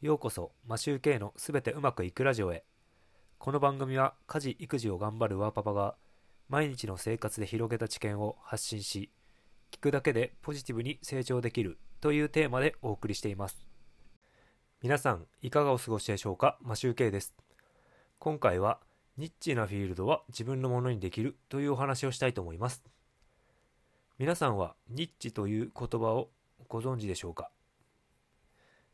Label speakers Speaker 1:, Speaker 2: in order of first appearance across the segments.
Speaker 1: ようこそマシューケイのすべてうまくいくラジオへ。この番組は家事育児を頑張るワーパパが毎日の生活で広げた知見を発信し聞くだけでポジティブに成長できるというテーマでお送りしています。皆さんいかがお過ごしでしょうか？マシューケイです。今回はニッチなフィールドは自分のものにできるというお話をしたいと思います。皆さんはニッチという言葉をご存知でしょうか？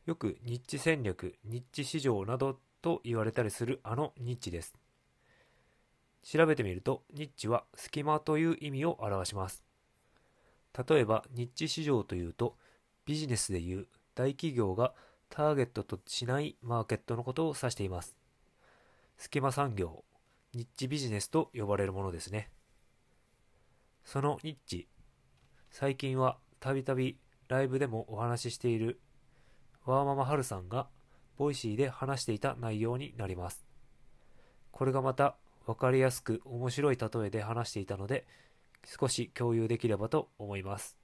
Speaker 1: よくニッチ戦略、ニッチ市場などと言われたりするあのニッチです。調べてみると、ニッチは隙間という意味を表します。例えば、ニッチ市場というと、ビジネスでいう大企業がターゲットとしないマーケットのことを指しています。隙間産業、ニッチビジネスと呼ばれるものですね。そのニッチ、最近はたびたびライブでもお話ししているワーママハルさんがボイシーで話していた内容になります。これがまた分かりやすく面白い例えで話していたので少し共有できればと思います。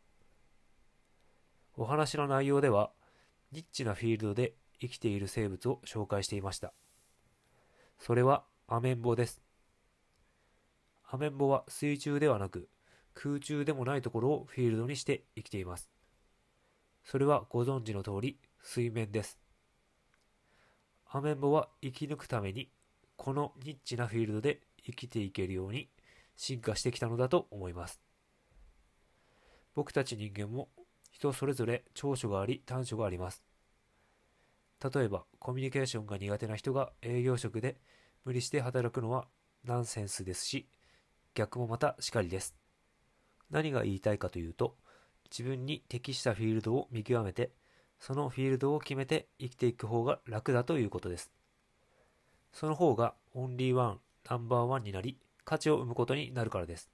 Speaker 1: お話の内容ではニッチなフィールドで生きている生物を紹介していました。それはアメンボです。アメンボは水中ではなく空中でもないところをフィールドにして生きています。それはご存知の通り水面です。アメンボは生き抜くためにこのニッチなフィールドで生きていけるように進化してきたのだと思います。僕たち人間も人それぞれ長所があり短所があります。例えばコミュニケーションが苦手な人が営業職で無理して働くのはナンセンスですし逆もまたしかりです。何が言いたいかというと自分に適したフィールドを見極めてそのフィールドを決めて生きていく方が楽だということです。その方がオンリーワン、ナンバーワンになり、価値を生むことになるからです。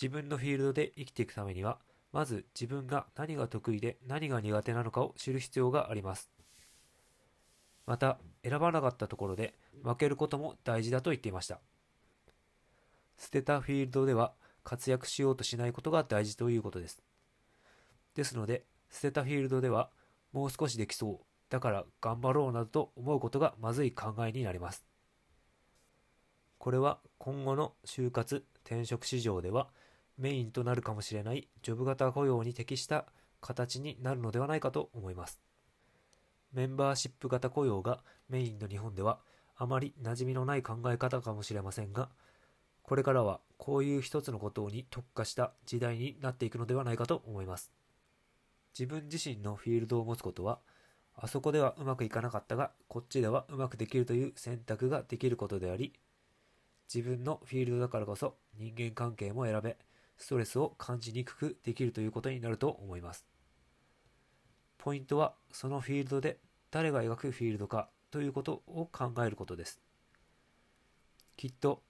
Speaker 1: 自分のフィールドで生きていくためには、まず自分が何が得意で何が苦手なのかを知る必要があります。また、選ばなかったところで負けることも大事だと言っていました。捨てたフィールドでは活躍しようとしないことが大事ということです。ですので、捨てたフィールドではもう少しできそう。だから頑張ろうなどと思うことがまずい考えになります。これは今後の就活、転職市場ではメインとなるかもしれないジョブ型雇用に適した形になるのではないかと思います。メンバーシップ型雇用がメインの日本ではあまり馴染みのない考え方かもしれませんが、これからはこういう一つのことに特化した時代になっていくのではないかと思います。自分自身のフィールドを持つことは、あそこではうまくいかなかったが、こっちではうまくできるという選択ができることであり、自分のフィールドだからこそ人間関係も選べ、ストレスを感じにくくできるということになると思います。ポイントは、そのフィールドで誰が描くフィールドかということを考えることです。きっと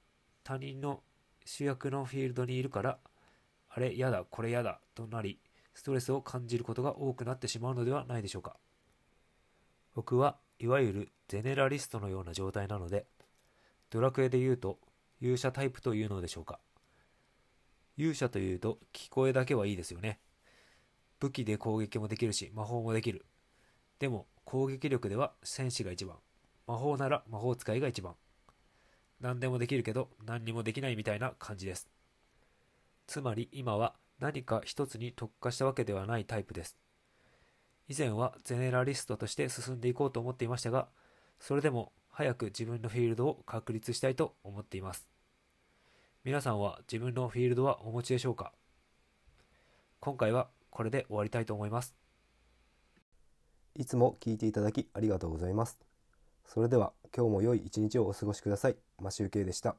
Speaker 1: 他人の主役のフィールドにいるから、あれやだ、これやだとなり、ストレスを感じることが多くなってしまうのではないでしょうか。僕はいわゆるゼネラリストのような状態なので、ドラクエで言うと勇者タイプというのでしょうか。勇者というと聞こえだけはいいですよね。武器で攻撃もできるし魔法もできる。でも攻撃力では戦士が一番。魔法なら魔法使いが一番。何でもできるけど何にもできないみたいな感じです。つまり今は何か一つに特化したわけではないタイプです。以前はゼネラリストとして進んでいこうと思っていましたが、それでも早く自分のフィールドを確立したいと思っています。皆さんは自分のフィールドはお持ちでしょうか？今回はこれで終わりたいと思います。
Speaker 2: いつも聞いていただきありがとうございます。それでは今日も良い一日をお過ごしください。マシュウケイでした。